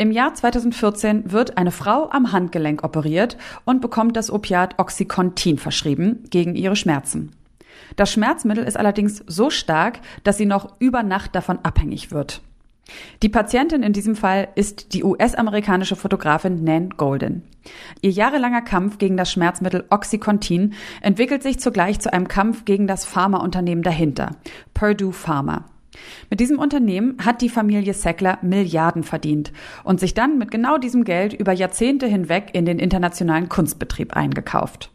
Im Jahr 2014 wird eine Frau am Handgelenk operiert und bekommt das Opiat Oxycontin verschrieben gegen ihre Schmerzen. Das Schmerzmittel ist allerdings so stark, dass sie noch über Nacht davon abhängig wird. Die Patientin in diesem Fall ist die US-amerikanische Fotografin Nan Golden. Ihr jahrelanger Kampf gegen das Schmerzmittel Oxycontin entwickelt sich zugleich zu einem Kampf gegen das Pharmaunternehmen dahinter, Purdue Pharma. Mit diesem Unternehmen hat die Familie Sackler Milliarden verdient und sich dann mit genau diesem Geld über Jahrzehnte hinweg in den internationalen Kunstbetrieb eingekauft.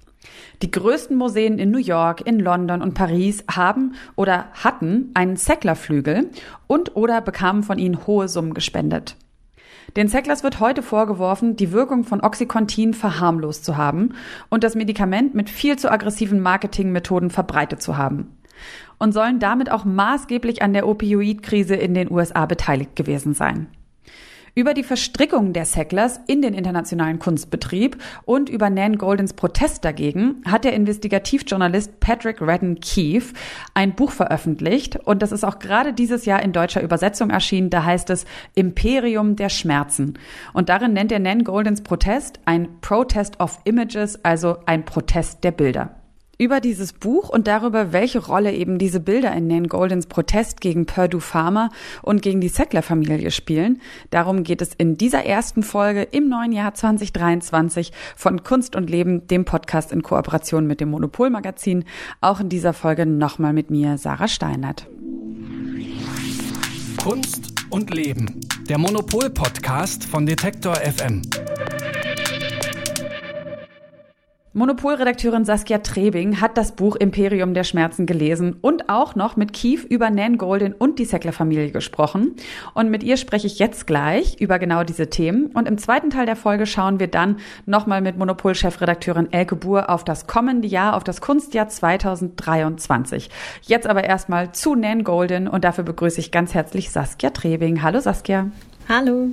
Die größten Museen in New York, in London und Paris haben oder hatten einen Sackler-Flügel und oder bekamen von ihnen hohe Summen gespendet. Den Sacklers wird heute vorgeworfen, die Wirkung von Oxycontin verharmlost zu haben und das Medikament mit viel zu aggressiven Marketingmethoden verbreitet zu haben und sollen damit auch maßgeblich an der Opioidkrise in den USA beteiligt gewesen sein. Über die Verstrickung der Sacklers in den internationalen Kunstbetrieb und über Nan Goldens Protest dagegen hat der Investigativjournalist Patrick Redden Keefe ein Buch veröffentlicht und das ist auch gerade dieses Jahr in deutscher Übersetzung erschienen. Da heißt es Imperium der Schmerzen. Und darin nennt er Nan Goldens Protest ein Protest of Images, also ein Protest der Bilder. Über dieses Buch und darüber, welche Rolle eben diese Bilder in Nan Goldens Protest gegen Purdue Pharma und gegen die Sackler-Familie spielen, darum geht es in dieser ersten Folge im neuen Jahr 2023 von Kunst und Leben, dem Podcast in Kooperation mit dem Monopol-Magazin. Auch in dieser Folge nochmal mit mir, Sarah Steinert. Kunst und Leben, der Monopol-Podcast von Detektor FM. Monopolredakteurin Saskia Trebing hat das Buch Imperium der Schmerzen gelesen und auch noch mit Keith über Nan Golden und die Sackler-Familie gesprochen. Und mit ihr spreche ich jetzt gleich über genau diese Themen. Und im zweiten Teil der Folge schauen wir dann nochmal mit Monopol-Chefredakteurin Elke Buhr auf das kommende Jahr, auf das Kunstjahr 2023. Jetzt aber erstmal zu Nan Golden und dafür begrüße ich ganz herzlich Saskia Trebing. Hallo Saskia. Hallo.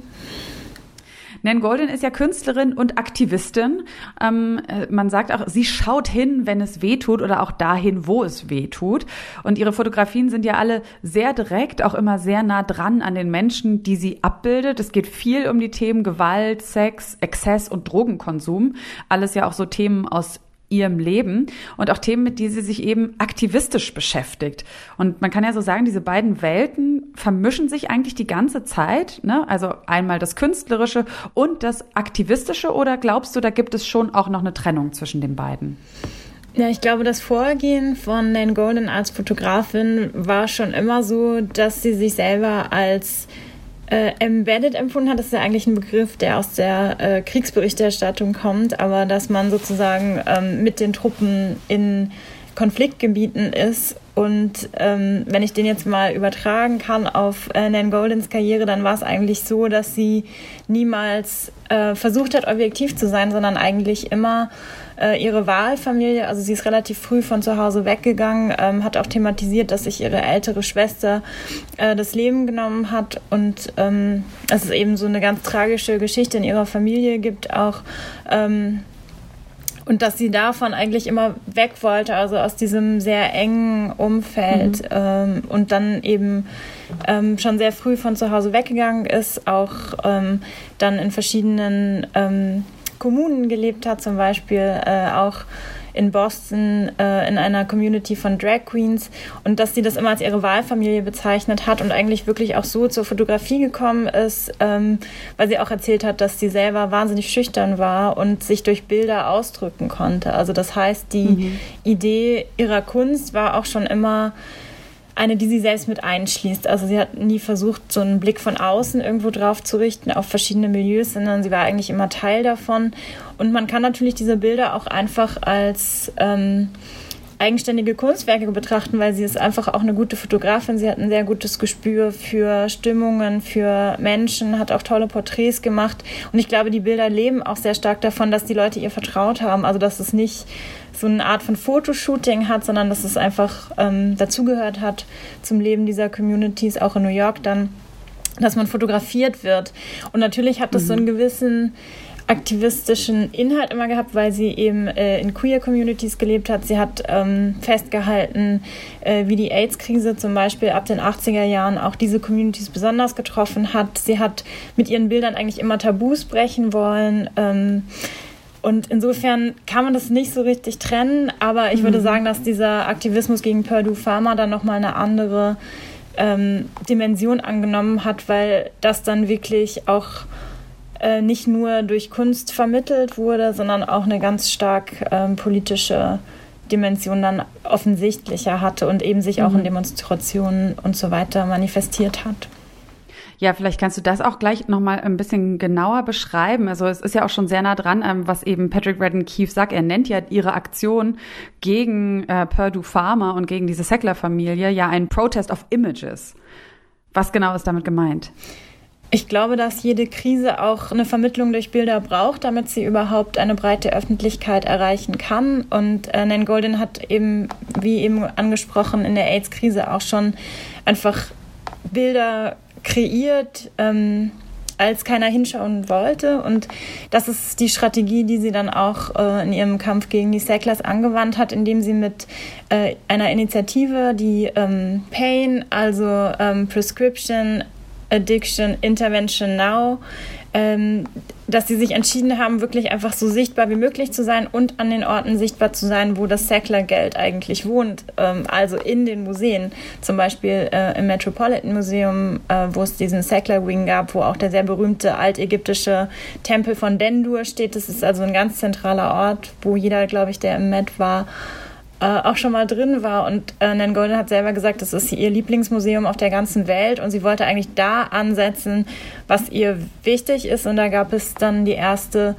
Nan Golden ist ja Künstlerin und Aktivistin. Ähm, äh, man sagt auch, sie schaut hin, wenn es weh tut oder auch dahin, wo es weh tut. Und ihre Fotografien sind ja alle sehr direkt, auch immer sehr nah dran an den Menschen, die sie abbildet. Es geht viel um die Themen Gewalt, Sex, Exzess und Drogenkonsum. Alles ja auch so Themen aus ihrem Leben und auch Themen, mit denen sie sich eben aktivistisch beschäftigt. Und man kann ja so sagen, diese beiden Welten vermischen sich eigentlich die ganze Zeit. Ne? Also einmal das Künstlerische und das Aktivistische oder glaubst du, da gibt es schon auch noch eine Trennung zwischen den beiden? Ja, ich glaube, das Vorgehen von Nan Golden als Fotografin war schon immer so, dass sie sich selber als äh, embedded empfunden hat. Das ist ja eigentlich ein Begriff, der aus der äh, Kriegsberichterstattung kommt, aber dass man sozusagen ähm, mit den Truppen in Konfliktgebieten ist. Und ähm, wenn ich den jetzt mal übertragen kann auf äh, Nan Goldens Karriere, dann war es eigentlich so, dass sie niemals äh, versucht hat, objektiv zu sein, sondern eigentlich immer äh, ihre Wahlfamilie, also sie ist relativ früh von zu Hause weggegangen, ähm, hat auch thematisiert, dass sich ihre ältere Schwester äh, das Leben genommen hat und ähm, es ist eben so eine ganz tragische Geschichte in ihrer Familie gibt, auch ähm, und dass sie davon eigentlich immer weg wollte, also aus diesem sehr engen Umfeld mhm. ähm, und dann eben ähm, schon sehr früh von zu Hause weggegangen ist, auch ähm, dann in verschiedenen ähm, Kommunen gelebt hat, zum Beispiel äh, auch in Boston äh, in einer Community von Drag Queens und dass sie das immer als ihre Wahlfamilie bezeichnet hat und eigentlich wirklich auch so zur Fotografie gekommen ist, ähm, weil sie auch erzählt hat, dass sie selber wahnsinnig schüchtern war und sich durch Bilder ausdrücken konnte. Also das heißt, die mhm. Idee ihrer Kunst war auch schon immer eine, die sie selbst mit einschließt. Also sie hat nie versucht, so einen Blick von außen irgendwo drauf zu richten auf verschiedene Milieus, sondern sie war eigentlich immer Teil davon. Und man kann natürlich diese Bilder auch einfach als ähm, eigenständige Kunstwerke betrachten, weil sie ist einfach auch eine gute Fotografin. Sie hat ein sehr gutes Gespür für Stimmungen, für Menschen, hat auch tolle Porträts gemacht. Und ich glaube, die Bilder leben auch sehr stark davon, dass die Leute ihr vertraut haben. Also dass es nicht so eine Art von Fotoshooting hat, sondern dass es einfach ähm, dazugehört hat zum Leben dieser Communities, auch in New York dann, dass man fotografiert wird. Und natürlich hat das mhm. so einen gewissen aktivistischen Inhalt immer gehabt, weil sie eben äh, in queer Communities gelebt hat. Sie hat ähm, festgehalten, äh, wie die AIDS-Krise zum Beispiel ab den 80er Jahren auch diese Communities besonders getroffen hat. Sie hat mit ihren Bildern eigentlich immer Tabus brechen wollen. Ähm, und insofern kann man das nicht so richtig trennen, aber ich mhm. würde sagen, dass dieser Aktivismus gegen Purdue Pharma dann nochmal eine andere ähm, Dimension angenommen hat, weil das dann wirklich auch äh, nicht nur durch Kunst vermittelt wurde, sondern auch eine ganz stark ähm, politische Dimension dann offensichtlicher hatte und eben sich mhm. auch in Demonstrationen und so weiter manifestiert hat. Ja, vielleicht kannst du das auch gleich nochmal ein bisschen genauer beschreiben. Also es ist ja auch schon sehr nah dran, ähm, was eben Patrick Redden Keefe sagt. Er nennt ja ihre Aktion gegen äh, Purdue Pharma und gegen diese Sackler-Familie ja ein Protest of Images. Was genau ist damit gemeint? Ich glaube, dass jede Krise auch eine Vermittlung durch Bilder braucht, damit sie überhaupt eine breite Öffentlichkeit erreichen kann. Und äh, Nan Golden hat eben, wie eben angesprochen, in der AIDS-Krise auch schon einfach Bilder kreiert, ähm, als keiner hinschauen wollte. Und das ist die Strategie, die sie dann auch äh, in ihrem Kampf gegen die Sacklers angewandt hat, indem sie mit äh, einer Initiative, die ähm, Pain, also ähm, Prescription Addiction Intervention Now, ähm, dass sie sich entschieden haben, wirklich einfach so sichtbar wie möglich zu sein und an den Orten sichtbar zu sein, wo das Sackler-Geld eigentlich wohnt, ähm, also in den Museen, zum Beispiel äh, im Metropolitan Museum, äh, wo es diesen Sackler-Wing gab, wo auch der sehr berühmte altägyptische Tempel von Dendur steht. Das ist also ein ganz zentraler Ort, wo jeder, glaube ich, der im Met war, äh, auch schon mal drin war. Und äh, Nan Golden hat selber gesagt, das ist ihr Lieblingsmuseum auf der ganzen Welt und sie wollte eigentlich da ansetzen, was ihr wichtig ist. Und da gab es dann die erste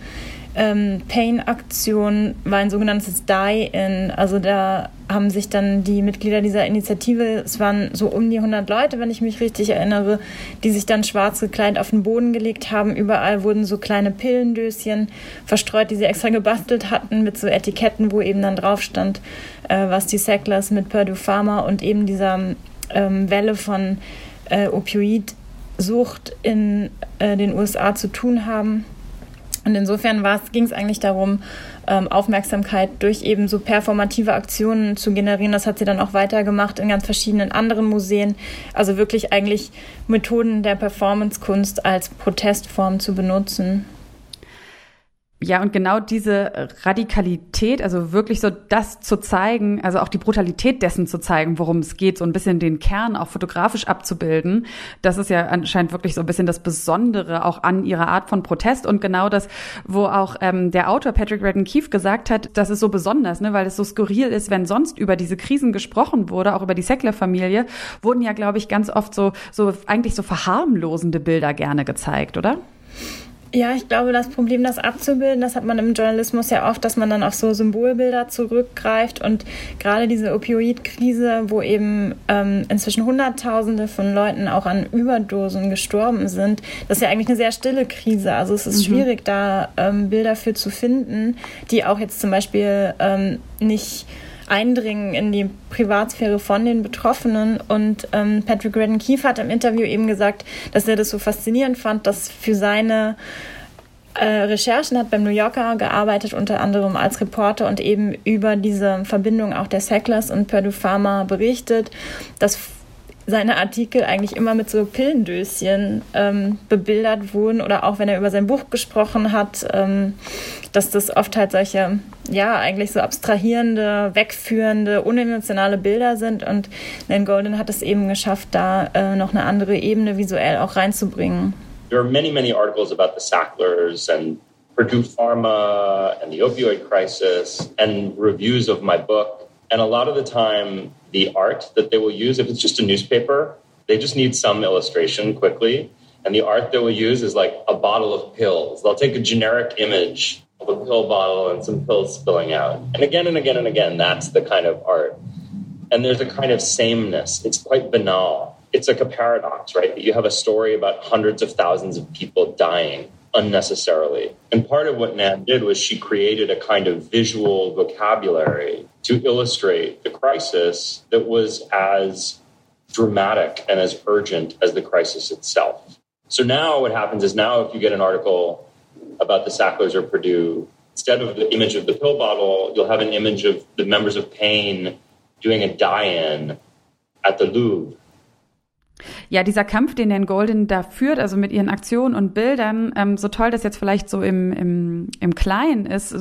ähm, Pain-Aktion war ein sogenanntes Die-In. Also da haben sich dann die Mitglieder dieser Initiative, es waren so um die 100 Leute, wenn ich mich richtig erinnere, die sich dann schwarz gekleidet auf den Boden gelegt haben. Überall wurden so kleine Pillendöschen verstreut, die sie extra gebastelt hatten mit so Etiketten, wo eben dann drauf stand, äh, was die Sacklers mit Purdue Pharma und eben dieser ähm, Welle von äh, Opioidsucht in äh, den USA zu tun haben. Und insofern ging es eigentlich darum, ähm, Aufmerksamkeit durch eben so performative Aktionen zu generieren. Das hat sie dann auch weitergemacht in ganz verschiedenen anderen Museen. Also wirklich eigentlich Methoden der Performancekunst als Protestform zu benutzen. Ja, und genau diese Radikalität, also wirklich so das zu zeigen, also auch die Brutalität dessen zu zeigen, worum es geht, so ein bisschen den Kern auch fotografisch abzubilden, das ist ja anscheinend wirklich so ein bisschen das Besondere auch an ihrer Art von Protest und genau das, wo auch ähm, der Autor Patrick Redden Keefe gesagt hat, das ist so besonders, ne, weil es so skurril ist, wenn sonst über diese Krisen gesprochen wurde, auch über die Sackler-Familie, wurden ja, glaube ich, ganz oft so, so eigentlich so verharmlosende Bilder gerne gezeigt, oder? Ja, ich glaube, das Problem, das abzubilden, das hat man im Journalismus ja oft, dass man dann auf so Symbolbilder zurückgreift und gerade diese Opioidkrise, wo eben ähm, inzwischen Hunderttausende von Leuten auch an Überdosen gestorben sind, das ist ja eigentlich eine sehr stille Krise. Also es ist mhm. schwierig, da ähm, Bilder für zu finden, die auch jetzt zum Beispiel ähm, nicht Eindringen in die Privatsphäre von den Betroffenen. Und ähm, Patrick Redden Keefe hat im Interview eben gesagt, dass er das so faszinierend fand, dass für seine äh, Recherchen hat beim New Yorker gearbeitet, unter anderem als Reporter und eben über diese Verbindung auch der Sacklers und Purdue Pharma berichtet, dass seine Artikel eigentlich immer mit so Pillendöschen ähm, bebildert wurden oder auch wenn er über sein Buch gesprochen hat, ähm, dass das oft halt solche, ja, eigentlich so abstrahierende, wegführende, unemotionale Bilder sind und Nan Golden hat es eben geschafft, da äh, noch eine andere Ebene visuell auch reinzubringen. There are many, many articles about the Sacklers and Purdue Pharma and the opioid crisis and reviews of my book. And a lot of the time, the art that they will use, if it's just a newspaper, they just need some illustration quickly. And the art they will use is like a bottle of pills. They'll take a generic image of a pill bottle and some pills spilling out. And again and again and again, that's the kind of art. And there's a kind of sameness. It's quite banal. It's like a paradox, right? That you have a story about hundreds of thousands of people dying unnecessarily. And part of what Nan did was she created a kind of visual vocabulary to illustrate the crisis that was as dramatic and as urgent as the crisis itself. So now what happens is now if you get an article about the Sacklers or Purdue, instead of the image of the pill bottle, you'll have an image of the members of Pain doing a die-in at the Louvre Ja, dieser Kampf, den Dan Golden da führt, also mit ihren Aktionen und Bildern, ähm, so toll das jetzt vielleicht so im, im, im Kleinen ist,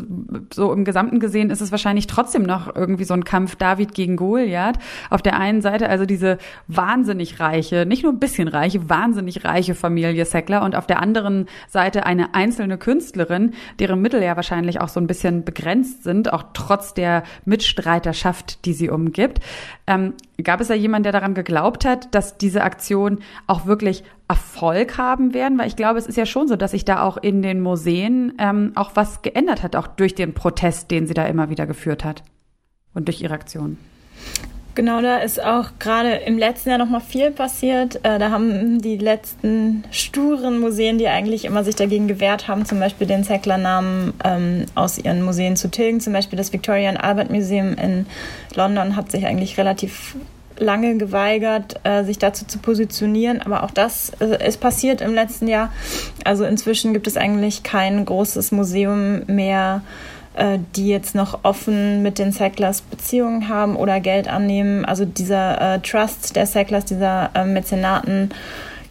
so im Gesamten gesehen ist es wahrscheinlich trotzdem noch irgendwie so ein Kampf David gegen Goliath. Auf der einen Seite also diese wahnsinnig reiche, nicht nur ein bisschen reiche, wahnsinnig reiche Familie Sackler und auf der anderen Seite eine einzelne Künstlerin, deren Mittel ja wahrscheinlich auch so ein bisschen begrenzt sind, auch trotz der Mitstreiterschaft, die sie umgibt. Ähm, gab es da jemanden, der daran geglaubt hat, dass diese Aktionen auch wirklich Erfolg haben werden? Weil ich glaube, es ist ja schon so, dass sich da auch in den Museen ähm, auch was geändert hat, auch durch den Protest, den sie da immer wieder geführt hat und durch ihre Aktionen. Genau, da ist auch gerade im letzten Jahr noch mal viel passiert. Äh, da haben die letzten sturen Museen, die eigentlich immer sich dagegen gewehrt haben, zum Beispiel den Sackler-Namen ähm, aus ihren Museen zu tilgen. Zum Beispiel das Victoria and Albert Museum in London hat sich eigentlich relativ lange geweigert, äh, sich dazu zu positionieren. Aber auch das äh, ist passiert im letzten Jahr. Also inzwischen gibt es eigentlich kein großes Museum mehr äh, die jetzt noch offen mit den Sacklers Beziehungen haben oder Geld annehmen. Also dieser Trust der Sacklers, dieser Mäzenaten.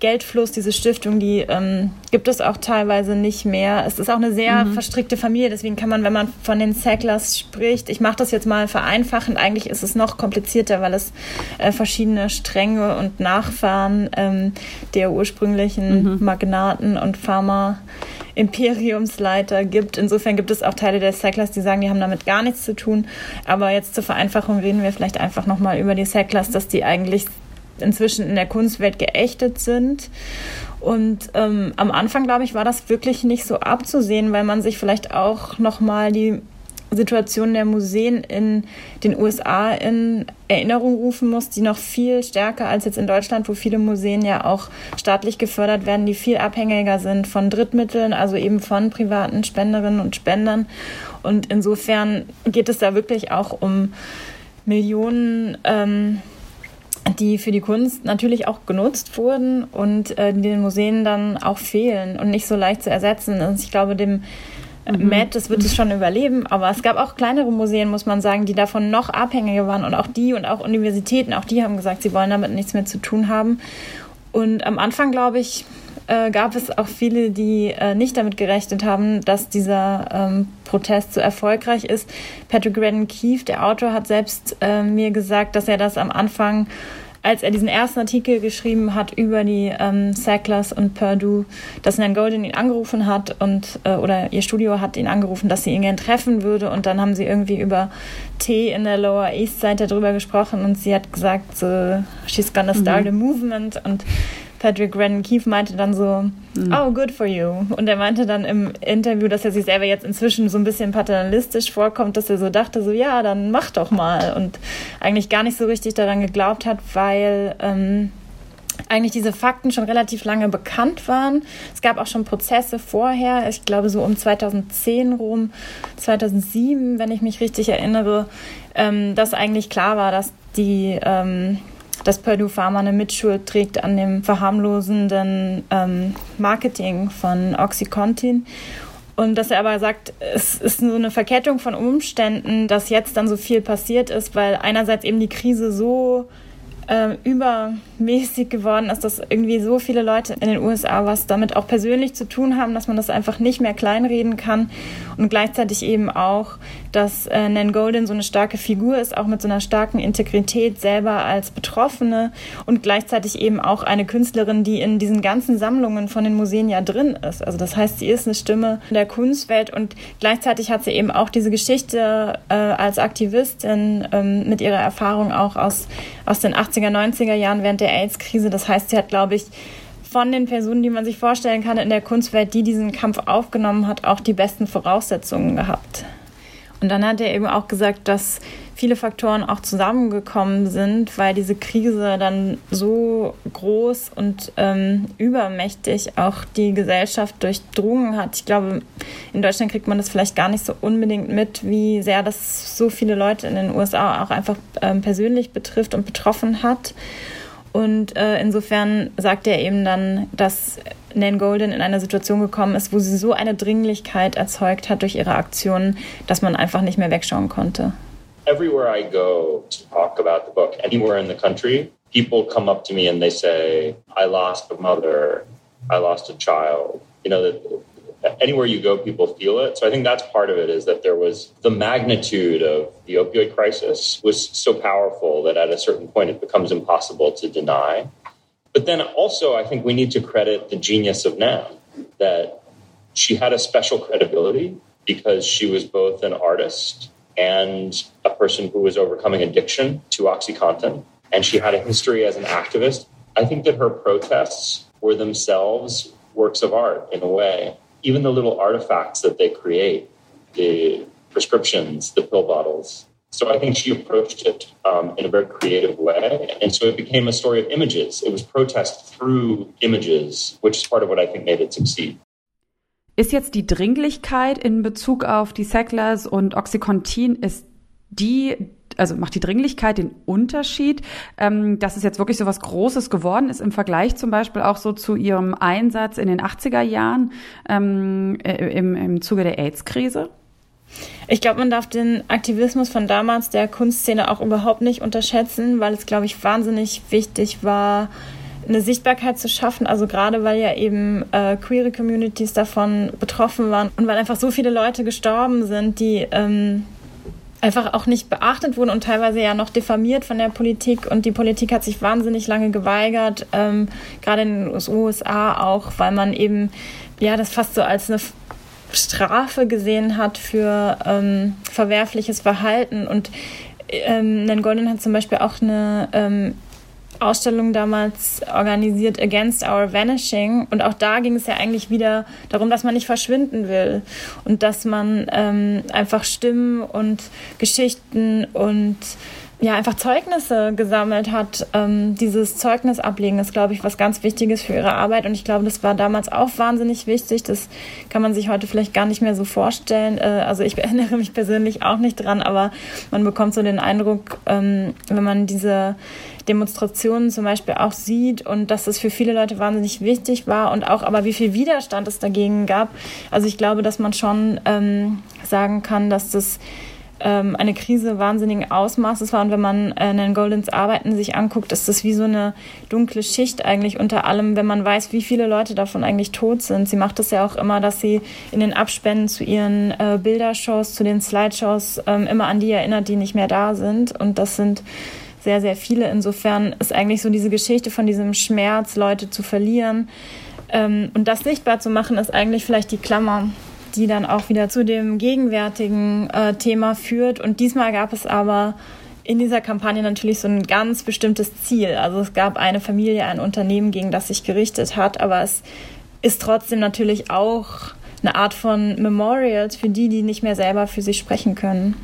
Geldfluss, diese Stiftung, die ähm, gibt es auch teilweise nicht mehr. Es ist auch eine sehr mhm. verstrickte Familie, deswegen kann man, wenn man von den Sacklers spricht, ich mache das jetzt mal vereinfachend, eigentlich ist es noch komplizierter, weil es äh, verschiedene Stränge und Nachfahren ähm, der ursprünglichen mhm. Magnaten und Pharma Imperiumsleiter gibt. Insofern gibt es auch Teile der Cyclers, die sagen, die haben damit gar nichts zu tun. Aber jetzt zur Vereinfachung reden wir vielleicht einfach nochmal über die Cyclers, dass die eigentlich inzwischen in der Kunstwelt geächtet sind. Und ähm, am Anfang, glaube ich, war das wirklich nicht so abzusehen, weil man sich vielleicht auch nochmal die Situation der Museen in den USA in Erinnerung rufen muss, die noch viel stärker als jetzt in Deutschland, wo viele Museen ja auch staatlich gefördert werden, die viel abhängiger sind von Drittmitteln, also eben von privaten Spenderinnen und Spendern. Und insofern geht es da wirklich auch um Millionen. Ähm, die für die Kunst natürlich auch genutzt wurden und äh, die den Museen dann auch fehlen und nicht so leicht zu ersetzen. Und ich glaube, dem mhm. Matt, das wird es schon überleben. Aber es gab auch kleinere Museen, muss man sagen, die davon noch abhängiger waren. Und auch die und auch Universitäten, auch die haben gesagt, sie wollen damit nichts mehr zu tun haben. Und am Anfang, glaube ich, äh, gab es auch viele, die äh, nicht damit gerechnet haben, dass dieser ähm, Protest so erfolgreich ist. Patrick Redden Keefe, der Autor, hat selbst äh, mir gesagt, dass er das am Anfang als er diesen ersten Artikel geschrieben hat über die ähm, Sacklers und Purdue, dass Nan Golden ihn angerufen hat und äh, oder ihr Studio hat ihn angerufen, dass sie ihn gern treffen würde und dann haben sie irgendwie über Tee in der Lower East Side darüber gesprochen und sie hat gesagt, she's gonna start mhm. a movement und Patrick Grennan Keefe meinte dann so, mhm. oh, good for you. Und er meinte dann im Interview, dass er sich selber jetzt inzwischen so ein bisschen paternalistisch vorkommt, dass er so dachte, so, ja, dann mach doch mal. Und eigentlich gar nicht so richtig daran geglaubt hat, weil ähm, eigentlich diese Fakten schon relativ lange bekannt waren. Es gab auch schon Prozesse vorher, ich glaube so um 2010 rum, 2007, wenn ich mich richtig erinnere, ähm, dass eigentlich klar war, dass die ähm, dass Purdue Pharma eine Mitschuld trägt an dem verharmlosenden ähm, Marketing von Oxycontin. Und dass er aber sagt, es ist so eine Verkettung von Umständen, dass jetzt dann so viel passiert ist, weil einerseits eben die Krise so äh, übermäßig geworden ist, dass irgendwie so viele Leute in den USA was damit auch persönlich zu tun haben, dass man das einfach nicht mehr kleinreden kann und gleichzeitig eben auch, dass äh, Nan Golden so eine starke Figur ist, auch mit so einer starken Integrität selber als Betroffene und gleichzeitig eben auch eine Künstlerin, die in diesen ganzen Sammlungen von den Museen ja drin ist. Also das heißt, sie ist eine Stimme der Kunstwelt und gleichzeitig hat sie eben auch diese Geschichte äh, als Aktivistin ähm, mit ihrer Erfahrung auch aus, aus den 80er, 90er Jahren während der AIDS-Krise. Das heißt, sie hat, glaube ich, von den Personen, die man sich vorstellen kann in der Kunstwelt, die diesen Kampf aufgenommen hat, auch die besten Voraussetzungen gehabt. Und dann hat er eben auch gesagt, dass viele Faktoren auch zusammengekommen sind, weil diese Krise dann so groß und ähm, übermächtig auch die Gesellschaft durchdrungen hat. Ich glaube, in Deutschland kriegt man das vielleicht gar nicht so unbedingt mit, wie sehr das so viele Leute in den USA auch einfach ähm, persönlich betrifft und betroffen hat. Und äh, insofern sagt er eben dann, dass Nan Golden in eine Situation gekommen ist, wo sie so eine Dringlichkeit erzeugt hat durch ihre Aktionen, dass man einfach nicht mehr wegschauen konnte. Everywhere I go to talk about the book, anywhere in the country, people come up to me and they say, I lost a mother, I lost a child. You know, anywhere you go, people feel it. So I think that's part of it is that there was the magnitude of the opioid crisis was so powerful that at a certain point it becomes impossible to deny. But then also, I think we need to credit the genius of Nan that she had a special credibility because she was both an artist and a person who was overcoming addiction to OxyContin. And she had a history as an activist. I think that her protests were themselves works of art in a way. Even the little artifacts that they create, the prescriptions, the pill bottles, so I think she approached it um, in a very creative way. And so it became a story of images. It was protest through images, which is part of what I think made it succeed. Ist jetzt die Dringlichkeit in Bezug auf die Sacklers und Oxycontin, ist die, also macht die Dringlichkeit den Unterschied, ähm, dass es jetzt wirklich so was Großes geworden ist im Vergleich zum Beispiel auch so zu ihrem Einsatz in den 80er Jahren ähm, äh, im, im Zuge der AIDS-Krise? Ich glaube, man darf den Aktivismus von damals der Kunstszene auch überhaupt nicht unterschätzen, weil es, glaube ich, wahnsinnig wichtig war, eine Sichtbarkeit zu schaffen. Also gerade weil ja eben äh, queere Communities davon betroffen waren und weil einfach so viele Leute gestorben sind, die ähm, einfach auch nicht beachtet wurden und teilweise ja noch diffamiert von der Politik. Und die Politik hat sich wahnsinnig lange geweigert, ähm, gerade in den USA auch, weil man eben ja das fast so als eine Strafe gesehen hat für ähm, verwerfliches Verhalten. Und ähm, Nan Golden hat zum Beispiel auch eine ähm, Ausstellung damals organisiert Against Our Vanishing. Und auch da ging es ja eigentlich wieder darum, dass man nicht verschwinden will und dass man ähm, einfach Stimmen und Geschichten und ja, einfach Zeugnisse gesammelt hat. Ähm, dieses Zeugnis ablegen ist, glaube ich, was ganz Wichtiges für ihre Arbeit. Und ich glaube, das war damals auch wahnsinnig wichtig. Das kann man sich heute vielleicht gar nicht mehr so vorstellen. Äh, also ich erinnere mich persönlich auch nicht dran, aber man bekommt so den Eindruck, ähm, wenn man diese Demonstrationen zum Beispiel auch sieht und dass es für viele Leute wahnsinnig wichtig war und auch aber wie viel Widerstand es dagegen gab. Also ich glaube, dass man schon ähm, sagen kann, dass das ähm, eine Krise wahnsinnigen Ausmaßes war. Und wenn man äh, Nan Goldens Arbeiten sich anguckt, ist das wie so eine dunkle Schicht eigentlich unter allem, wenn man weiß, wie viele Leute davon eigentlich tot sind. Sie macht es ja auch immer, dass sie in den Abspänen zu ihren äh, Bildershows, zu den Slideshows ähm, immer an die erinnert, die nicht mehr da sind. Und das sind sehr, sehr viele. Insofern ist eigentlich so diese Geschichte von diesem Schmerz, Leute zu verlieren. Ähm, und das sichtbar zu machen, ist eigentlich vielleicht die Klammer die dann auch wieder zu dem gegenwärtigen äh, Thema führt. Und diesmal gab es aber in dieser Kampagne natürlich so ein ganz bestimmtes Ziel. Also es gab eine Familie, ein Unternehmen, gegen das sich gerichtet hat, aber es ist trotzdem natürlich auch eine Art von Memorials für die, die nicht mehr selber für sich sprechen können.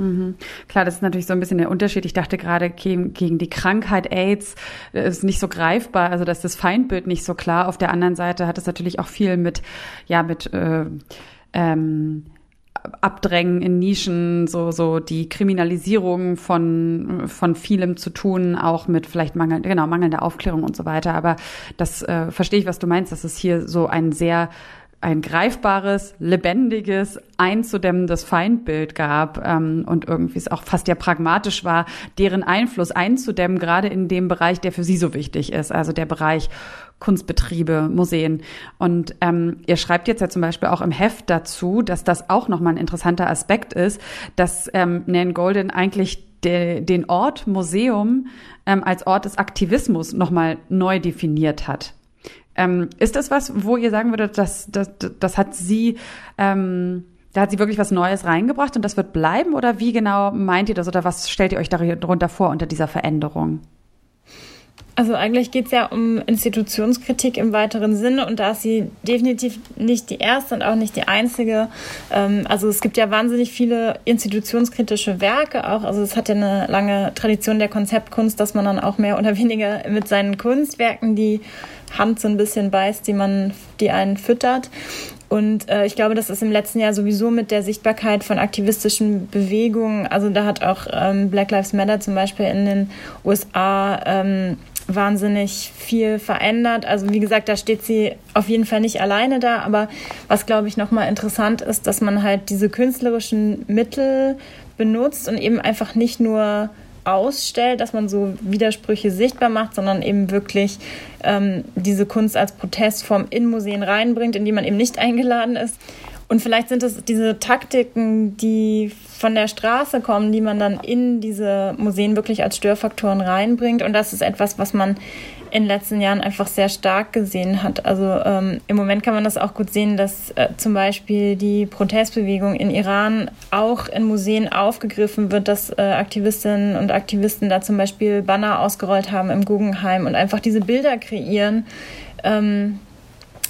Mhm. Klar, das ist natürlich so ein bisschen der Unterschied. Ich dachte gerade gegen, die Krankheit AIDS ist nicht so greifbar, also dass das Feindbild nicht so klar. Auf der anderen Seite hat es natürlich auch viel mit, ja, mit äh, ähm, Abdrängen in Nischen, so, so die Kriminalisierung von, von vielem zu tun, auch mit vielleicht Mangel, genau, mangelnder Aufklärung und so weiter. Aber das äh, verstehe ich, was du meinst, dass es hier so ein sehr ein greifbares, lebendiges, einzudämmendes Feindbild gab ähm, und irgendwie es auch fast ja pragmatisch war, deren Einfluss einzudämmen, gerade in dem Bereich, der für sie so wichtig ist, also der Bereich Kunstbetriebe, Museen. Und ähm, ihr schreibt jetzt ja zum Beispiel auch im Heft dazu, dass das auch nochmal ein interessanter Aspekt ist, dass ähm, Nan Golden eigentlich de, den Ort Museum ähm, als Ort des Aktivismus nochmal neu definiert hat. Ähm, ist das was, wo ihr sagen würdet, dass das, das hat sie, ähm, da hat sie wirklich was Neues reingebracht und das wird bleiben? Oder wie genau meint ihr das oder was stellt ihr euch darunter vor unter dieser Veränderung? Also eigentlich geht es ja um Institutionskritik im weiteren Sinne und da ist sie definitiv nicht die erste und auch nicht die einzige. Ähm, also es gibt ja wahnsinnig viele institutionskritische Werke auch. Also es hat ja eine lange Tradition der Konzeptkunst, dass man dann auch mehr oder weniger mit seinen Kunstwerken die Hand so ein bisschen beißt, die man, die einen füttert. Und äh, ich glaube, das ist im letzten Jahr sowieso mit der Sichtbarkeit von aktivistischen Bewegungen. Also da hat auch ähm, Black Lives Matter zum Beispiel in den USA ähm, wahnsinnig viel verändert. Also wie gesagt, da steht sie auf jeden Fall nicht alleine da, aber was glaube ich nochmal interessant ist, dass man halt diese künstlerischen Mittel benutzt und eben einfach nicht nur ausstellt, dass man so Widersprüche sichtbar macht, sondern eben wirklich ähm, diese Kunst als Protestform in Museen reinbringt, in die man eben nicht eingeladen ist. Und vielleicht sind es diese Taktiken, die von der Straße kommen, die man dann in diese Museen wirklich als Störfaktoren reinbringt. Und das ist etwas, was man in den letzten Jahren einfach sehr stark gesehen hat. Also ähm, im Moment kann man das auch gut sehen, dass äh, zum Beispiel die Protestbewegung in Iran auch in Museen aufgegriffen wird, dass äh, Aktivistinnen und Aktivisten da zum Beispiel Banner ausgerollt haben im Guggenheim und einfach diese Bilder kreieren. Ähm,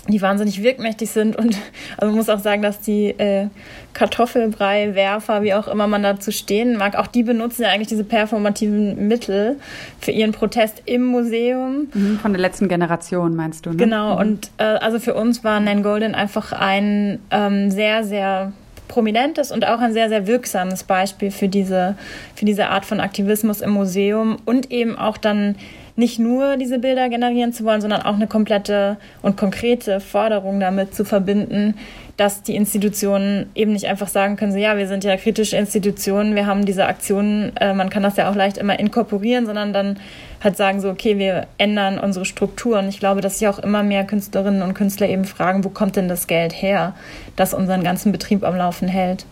die wahnsinnig wirkmächtig sind. Und also man muss auch sagen, dass die äh, Kartoffelbrei-Werfer, wie auch immer man dazu stehen mag, auch die benutzen ja eigentlich diese performativen Mittel für ihren Protest im Museum. Mhm, von der letzten Generation meinst du, ne? Genau. Mhm. Und äh, also für uns war Nan Golden einfach ein ähm, sehr, sehr prominentes und auch ein sehr, sehr wirksames Beispiel für diese, für diese Art von Aktivismus im Museum und eben auch dann nicht nur diese Bilder generieren zu wollen, sondern auch eine komplette und konkrete Forderung damit zu verbinden, dass die Institutionen eben nicht einfach sagen können, so, ja, wir sind ja kritische Institutionen, wir haben diese Aktionen, äh, man kann das ja auch leicht immer inkorporieren, sondern dann halt sagen so, okay, wir ändern unsere Strukturen. Ich glaube, dass sich auch immer mehr Künstlerinnen und Künstler eben fragen, wo kommt denn das Geld her, das unseren ganzen Betrieb am Laufen hält.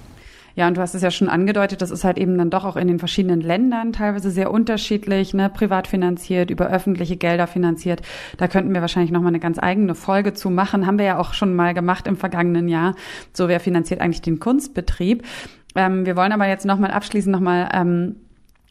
Ja, und du hast es ja schon angedeutet, das ist halt eben dann doch auch in den verschiedenen Ländern teilweise sehr unterschiedlich, ne, privat finanziert, über öffentliche Gelder finanziert. Da könnten wir wahrscheinlich nochmal eine ganz eigene Folge zu machen. Haben wir ja auch schon mal gemacht im vergangenen Jahr. So, wer finanziert eigentlich den Kunstbetrieb? Ähm, wir wollen aber jetzt nochmal abschließend nochmal ähm,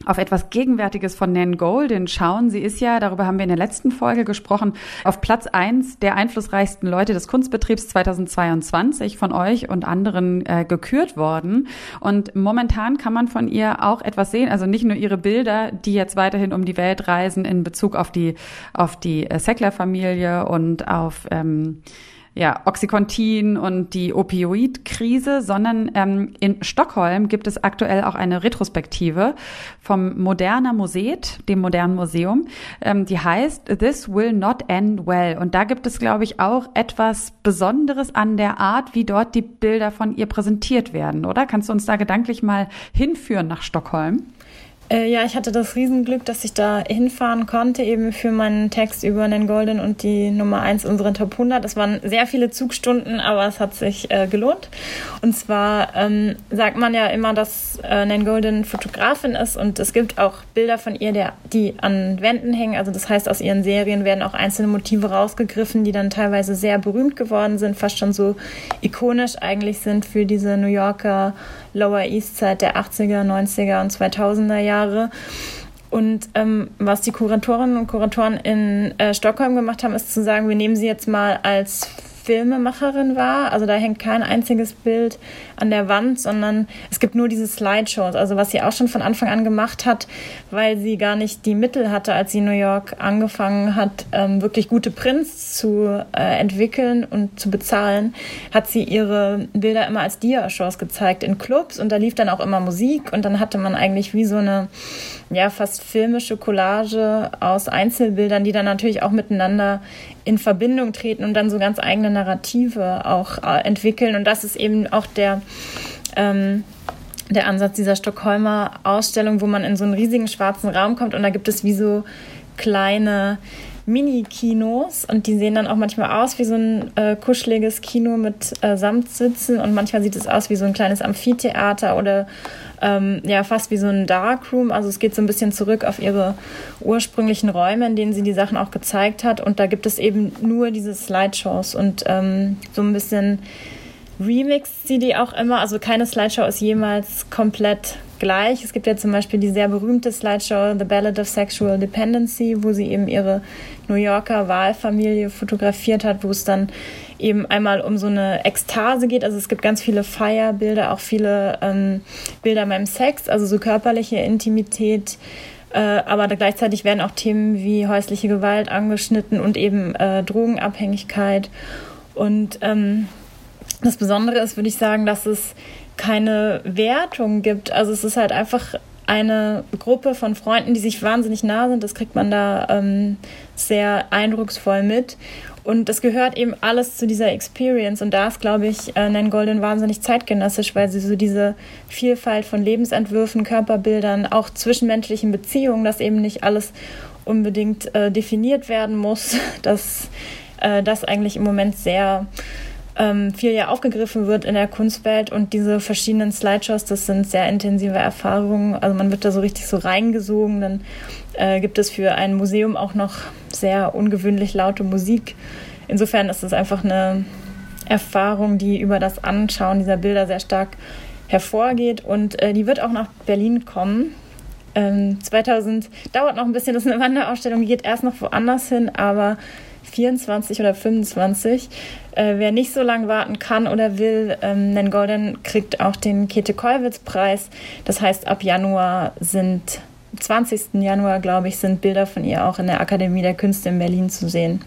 auf etwas Gegenwärtiges von Nan Golden schauen. Sie ist ja, darüber haben wir in der letzten Folge gesprochen, auf Platz eins der einflussreichsten Leute des Kunstbetriebs 2022 von euch und anderen äh, gekürt worden. Und momentan kann man von ihr auch etwas sehen, also nicht nur ihre Bilder, die jetzt weiterhin um die Welt reisen in Bezug auf die, auf die äh, Sackler-Familie und auf ähm, ja, Oxycontin und die Opioidkrise, sondern ähm, in Stockholm gibt es aktuell auch eine Retrospektive vom Moderner Museet, dem Modernen Museum, ähm, die heißt This Will Not End Well. Und da gibt es, glaube ich, auch etwas Besonderes an der Art, wie dort die Bilder von ihr präsentiert werden, oder? Kannst du uns da gedanklich mal hinführen nach Stockholm? Äh, ja, ich hatte das Riesenglück, dass ich da hinfahren konnte, eben für meinen Text über Nan Golden und die Nummer 1 unserer Top 100. Das waren sehr viele Zugstunden, aber es hat sich äh, gelohnt. Und zwar ähm, sagt man ja immer, dass äh, Nan Golden Fotografin ist und es gibt auch Bilder von ihr, der, die an Wänden hängen. Also das heißt, aus ihren Serien werden auch einzelne Motive rausgegriffen, die dann teilweise sehr berühmt geworden sind, fast schon so ikonisch eigentlich sind für diese New Yorker Lower East Side der 80er, 90er und 2000er Jahre. Und ähm, was die Kuratorinnen und Kuratoren in äh, Stockholm gemacht haben, ist zu sagen, wir nehmen sie jetzt mal als Filmemacherin war. Also da hängt kein einziges Bild an der Wand, sondern es gibt nur diese Slideshows. Also was sie auch schon von Anfang an gemacht hat, weil sie gar nicht die Mittel hatte, als sie in New York angefangen hat, ähm, wirklich gute Prints zu äh, entwickeln und zu bezahlen, hat sie ihre Bilder immer als Dia-Shows gezeigt in Clubs und da lief dann auch immer Musik und dann hatte man eigentlich wie so eine ja fast filmische Collage aus Einzelbildern, die dann natürlich auch miteinander in Verbindung treten und dann so ganz eigene Narrative auch äh, entwickeln. Und das ist eben auch der ähm, der Ansatz dieser Stockholmer Ausstellung, wo man in so einen riesigen schwarzen Raum kommt und da gibt es wie so kleine Mini-Kinos und die sehen dann auch manchmal aus wie so ein äh, kuscheliges Kino mit äh, Samtsitzen und manchmal sieht es aus wie so ein kleines Amphitheater oder ähm, ja fast wie so ein Darkroom. Also es geht so ein bisschen zurück auf ihre ursprünglichen Räume, in denen sie die Sachen auch gezeigt hat. Und da gibt es eben nur diese Slideshows und ähm, so ein bisschen remixt sie die auch immer. Also keine Slideshow ist jemals komplett gleich. Es gibt ja zum Beispiel die sehr berühmte Slideshow The Ballad of Sexual Dependency, wo sie eben ihre New Yorker Wahlfamilie fotografiert hat, wo es dann eben einmal um so eine Ekstase geht. Also es gibt ganz viele Feierbilder, auch viele ähm, Bilder beim Sex, also so körperliche Intimität. Äh, aber gleichzeitig werden auch Themen wie häusliche Gewalt angeschnitten und eben äh, Drogenabhängigkeit. Und ähm, das Besondere ist, würde ich sagen, dass es keine Wertung gibt. Also es ist halt einfach eine Gruppe von Freunden, die sich wahnsinnig nah sind. Das kriegt man da ähm, sehr eindrucksvoll mit. Und das gehört eben alles zu dieser Experience. Und da ist, glaube ich, äh, Nan Golden wahnsinnig zeitgenössisch, weil sie so diese Vielfalt von Lebensentwürfen, Körperbildern, auch zwischenmenschlichen Beziehungen, dass eben nicht alles unbedingt äh, definiert werden muss, dass äh, das eigentlich im Moment sehr ähm, viel ja aufgegriffen wird in der Kunstwelt und diese verschiedenen Slideshows, das sind sehr intensive Erfahrungen. Also man wird da so richtig so reingesogen. Dann äh, gibt es für ein Museum auch noch sehr ungewöhnlich laute Musik. Insofern ist es einfach eine Erfahrung, die über das Anschauen dieser Bilder sehr stark hervorgeht und äh, die wird auch nach Berlin kommen. Ähm, 2000 dauert noch ein bisschen, das ist eine Wanderausstellung, geht erst noch woanders hin, aber 24 oder 25. Äh, wer nicht so lange warten kann oder will, ähm, Nen Golden kriegt auch den Käthe-Kollwitz-Preis. Das heißt, ab Januar sind, 20. Januar, glaube ich, sind Bilder von ihr auch in der Akademie der Künste in Berlin zu sehen.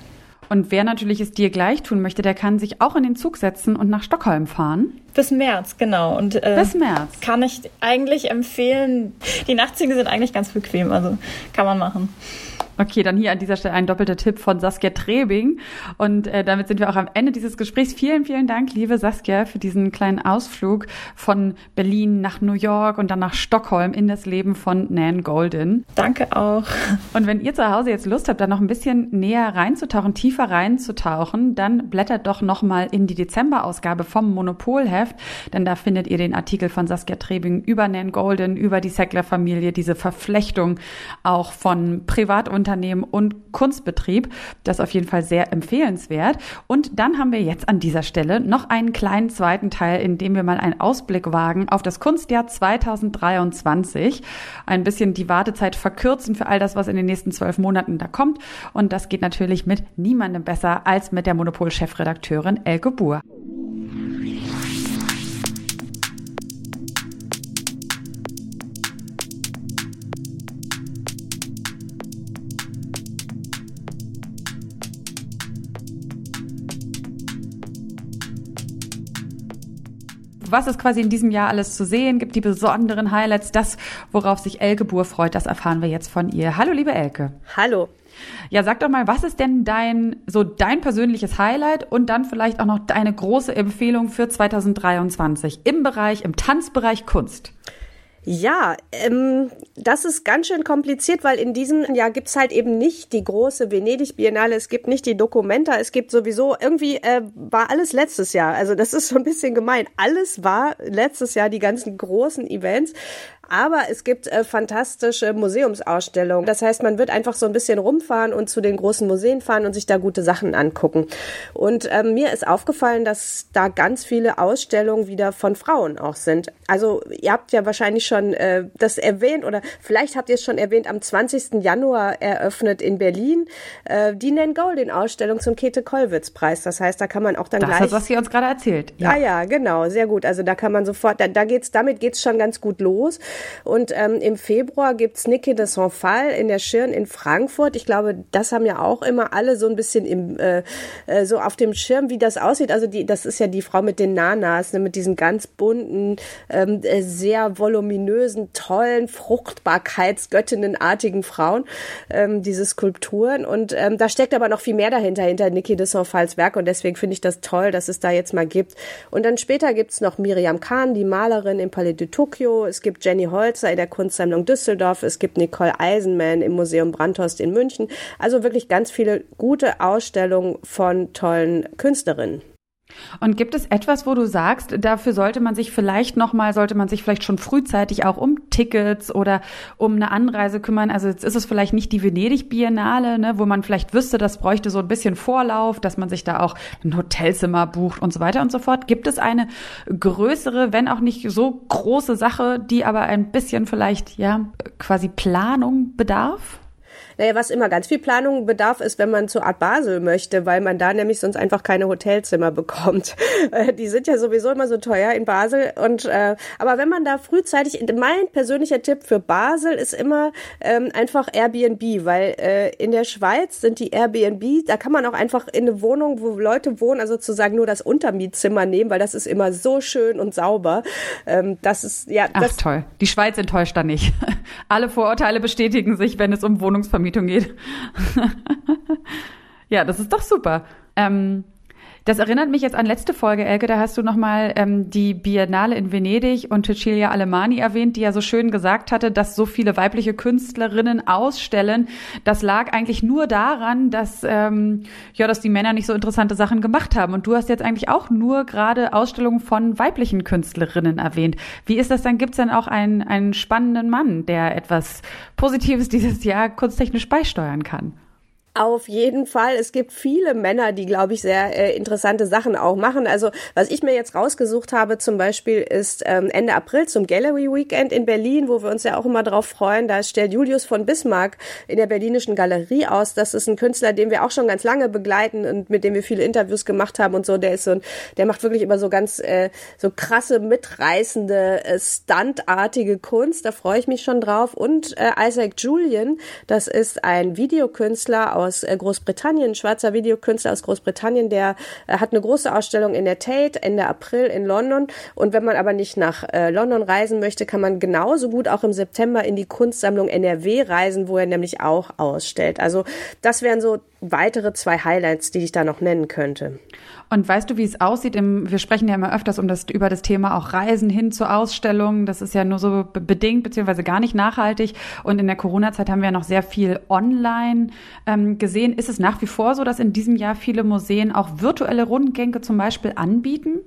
Und wer natürlich es dir gleich tun möchte, der kann sich auch in den Zug setzen und nach Stockholm fahren. Bis März, genau. Und, äh, Bis März. Kann ich eigentlich empfehlen. Die Nachtzüge sind eigentlich ganz bequem, also kann man machen. Okay, dann hier an dieser Stelle ein doppelter Tipp von Saskia Trebing. Und äh, damit sind wir auch am Ende dieses Gesprächs. Vielen, vielen Dank, liebe Saskia, für diesen kleinen Ausflug von Berlin nach New York und dann nach Stockholm in das Leben von Nan Golden. Danke auch. Und wenn ihr zu Hause jetzt Lust habt, da noch ein bisschen näher reinzutauchen, tiefer reinzutauchen, dann blättert doch nochmal in die Dezemberausgabe vom Monopolheft, denn da findet ihr den Artikel von Saskia Trebing über Nan Golden, über die Sackler-Familie, diese Verflechtung auch von Privatunternehmen Unternehmen und Kunstbetrieb. Das ist auf jeden Fall sehr empfehlenswert. Und dann haben wir jetzt an dieser Stelle noch einen kleinen zweiten Teil, in dem wir mal einen Ausblick wagen auf das Kunstjahr 2023. Ein bisschen die Wartezeit verkürzen für all das, was in den nächsten zwölf Monaten da kommt. Und das geht natürlich mit niemandem besser als mit der Monopol-Chefredakteurin Elke Buhr. Was ist quasi in diesem Jahr alles zu sehen? Gibt die besonderen Highlights? Das, worauf sich Elke Buhr freut, das erfahren wir jetzt von ihr. Hallo, liebe Elke. Hallo. Ja, sag doch mal, was ist denn dein, so dein persönliches Highlight und dann vielleicht auch noch deine große Empfehlung für 2023 im Bereich, im Tanzbereich Kunst? Ja, ähm, das ist ganz schön kompliziert, weil in diesem Jahr gibt's halt eben nicht die große Venedig-Biennale, es gibt nicht die Documenta, es gibt sowieso, irgendwie äh, war alles letztes Jahr. Also das ist so ein bisschen gemein. Alles war letztes Jahr, die ganzen großen Events. Aber es gibt äh, fantastische Museumsausstellungen. Das heißt, man wird einfach so ein bisschen rumfahren und zu den großen Museen fahren und sich da gute Sachen angucken. Und ähm, mir ist aufgefallen, dass da ganz viele Ausstellungen wieder von Frauen auch sind. Also ihr habt ja wahrscheinlich schon äh, das erwähnt oder vielleicht habt ihr es schon erwähnt, am 20. Januar eröffnet in Berlin äh, die Nan Goldin Ausstellung zum Käthe-Kollwitz-Preis. Das heißt, da kann man auch dann das gleich... Das was sie uns gerade erzählt. Ja. Ah ja, genau, sehr gut. Also da kann man sofort, da, da geht's, damit geht's schon ganz gut los. Und ähm, im Februar gibt's Niki de Saint-Phal in der Schirn in Frankfurt. Ich glaube, das haben ja auch immer alle so ein bisschen im, äh, äh, so auf dem Schirm, wie das aussieht. Also die, das ist ja die Frau mit den Nanas, ne, mit diesen ganz bunten, ähm, äh, sehr voluminösen, tollen, Fruchtbarkeitsgöttinnenartigen Frauen, ähm, diese Skulpturen. Und ähm, da steckt aber noch viel mehr dahinter, hinter Niki de Saint-Phals Werk. Und deswegen finde ich das toll, dass es da jetzt mal gibt. Und dann später gibt's noch Miriam Kahn, die Malerin im Palais de Tokyo. Es gibt Jenny Holzer in der Kunstsammlung Düsseldorf. Es gibt Nicole Eisenman im Museum Brandhorst in München. Also wirklich ganz viele gute Ausstellungen von tollen Künstlerinnen. Und gibt es etwas, wo du sagst, dafür sollte man sich vielleicht nochmal, sollte man sich vielleicht schon frühzeitig auch um Tickets oder um eine Anreise kümmern? Also jetzt ist es vielleicht nicht die Venedig-Biennale, ne, wo man vielleicht wüsste, das bräuchte so ein bisschen Vorlauf, dass man sich da auch ein Hotelzimmer bucht und so weiter und so fort. Gibt es eine größere, wenn auch nicht so große Sache, die aber ein bisschen vielleicht, ja, quasi Planung bedarf? Naja, was immer ganz viel Planung bedarf, ist, wenn man zu Art Basel möchte, weil man da nämlich sonst einfach keine Hotelzimmer bekommt. Äh, die sind ja sowieso immer so teuer in Basel. Und äh, aber wenn man da frühzeitig, mein persönlicher Tipp für Basel ist immer ähm, einfach Airbnb, weil äh, in der Schweiz sind die Airbnb, da kann man auch einfach in eine Wohnung, wo Leute wohnen, also sozusagen nur das Untermietzimmer nehmen, weil das ist immer so schön und sauber. Ähm, das ist ja. Das Ach toll. Die Schweiz enttäuscht da nicht. Alle Vorurteile bestätigen sich, wenn es um Wohnungsvermietung geht. ja, das ist doch super. Ähm, das erinnert mich jetzt an letzte Folge, Elke, da hast du nochmal ähm, die Biennale in Venedig und Cecilia Alemani erwähnt, die ja so schön gesagt hatte, dass so viele weibliche Künstlerinnen ausstellen. Das lag eigentlich nur daran, dass, ähm, ja, dass die Männer nicht so interessante Sachen gemacht haben. Und du hast jetzt eigentlich auch nur gerade Ausstellungen von weiblichen Künstlerinnen erwähnt. Wie ist das dann? Gibt es dann auch einen, einen spannenden Mann, der etwas Positives dieses Jahr kunsttechnisch beisteuern kann? Auf jeden Fall. Es gibt viele Männer, die, glaube ich, sehr äh, interessante Sachen auch machen. Also was ich mir jetzt rausgesucht habe zum Beispiel ist ähm, Ende April zum Gallery Weekend in Berlin, wo wir uns ja auch immer drauf freuen. Da stellt Julius von Bismarck in der Berlinischen Galerie aus. Das ist ein Künstler, den wir auch schon ganz lange begleiten und mit dem wir viele Interviews gemacht haben und so. Der ist so ein, der macht wirklich immer so ganz äh, so krasse, mitreißende, äh, stuntartige Kunst. Da freue ich mich schon drauf. Und äh, Isaac Julian, das ist ein Videokünstler aus äh, Großbritannien, schwarzer Videokünstler aus Großbritannien, der äh, hat eine große Ausstellung in der Tate Ende April in London. Und wenn man aber nicht nach äh, London reisen möchte, kann man genauso gut auch im September in die Kunstsammlung NRW reisen, wo er nämlich auch ausstellt. Also das wären so weitere zwei Highlights, die ich da noch nennen könnte. Und weißt du, wie es aussieht? Im, wir sprechen ja immer öfters um das, über das Thema auch Reisen hin zu Ausstellungen. Das ist ja nur so bedingt beziehungsweise gar nicht nachhaltig. Und in der Corona-Zeit haben wir ja noch sehr viel online ähm, gesehen. Ist es nach wie vor so, dass in diesem Jahr viele Museen auch virtuelle Rundgänge zum Beispiel anbieten?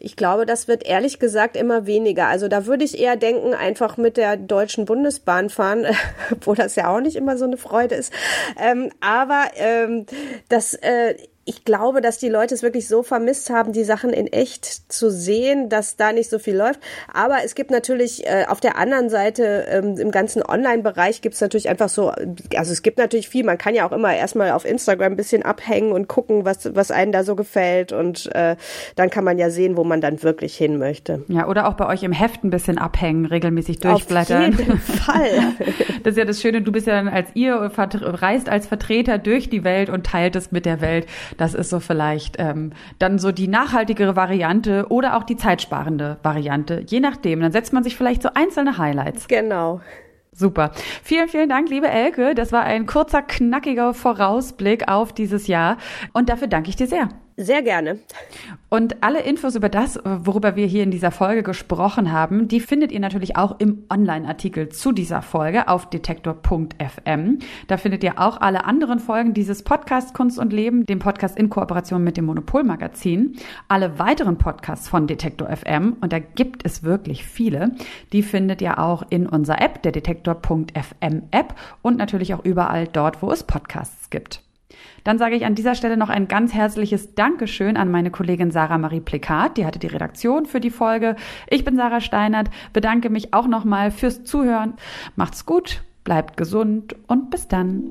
Ich glaube, das wird ehrlich gesagt immer weniger. Also da würde ich eher denken, einfach mit der Deutschen Bundesbahn fahren, wo das ja auch nicht immer so eine Freude ist. Ähm, aber ähm, das äh, ich glaube, dass die Leute es wirklich so vermisst haben, die Sachen in echt zu sehen, dass da nicht so viel läuft. Aber es gibt natürlich äh, auf der anderen Seite ähm, im ganzen Online-Bereich gibt es natürlich einfach so, also es gibt natürlich viel. Man kann ja auch immer erstmal auf Instagram ein bisschen abhängen und gucken, was was einen da so gefällt und äh, dann kann man ja sehen, wo man dann wirklich hin möchte. Ja, oder auch bei euch im Heft ein bisschen abhängen, regelmäßig durchblättern. Auf jeden Fall. das ist ja das Schöne. Du bist ja dann als ihr reist als Vertreter durch die Welt und teilt es mit der Welt. Das ist so vielleicht ähm, dann so die nachhaltigere Variante oder auch die zeitsparende Variante, je nachdem. Dann setzt man sich vielleicht so einzelne Highlights. Genau. Super. Vielen, vielen Dank, liebe Elke. Das war ein kurzer, knackiger Vorausblick auf dieses Jahr. Und dafür danke ich dir sehr. Sehr gerne. Und alle Infos über das, worüber wir hier in dieser Folge gesprochen haben, die findet ihr natürlich auch im Online-Artikel zu dieser Folge auf detektor.fm. Da findet ihr auch alle anderen Folgen dieses Podcasts Kunst und Leben, dem Podcast in Kooperation mit dem Monopol-Magazin. Alle weiteren Podcasts von Detektor FM, und da gibt es wirklich viele, die findet ihr auch in unserer App, der Detektor.fm App und natürlich auch überall dort, wo es Podcasts gibt. Dann sage ich an dieser Stelle noch ein ganz herzliches Dankeschön an meine Kollegin Sarah Marie Plikat, die hatte die Redaktion für die Folge. Ich bin Sarah Steinert, bedanke mich auch nochmal fürs Zuhören. Macht's gut, bleibt gesund und bis dann.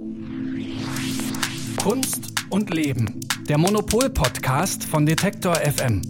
Kunst und Leben. Der Monopol-Podcast von Detektor FM.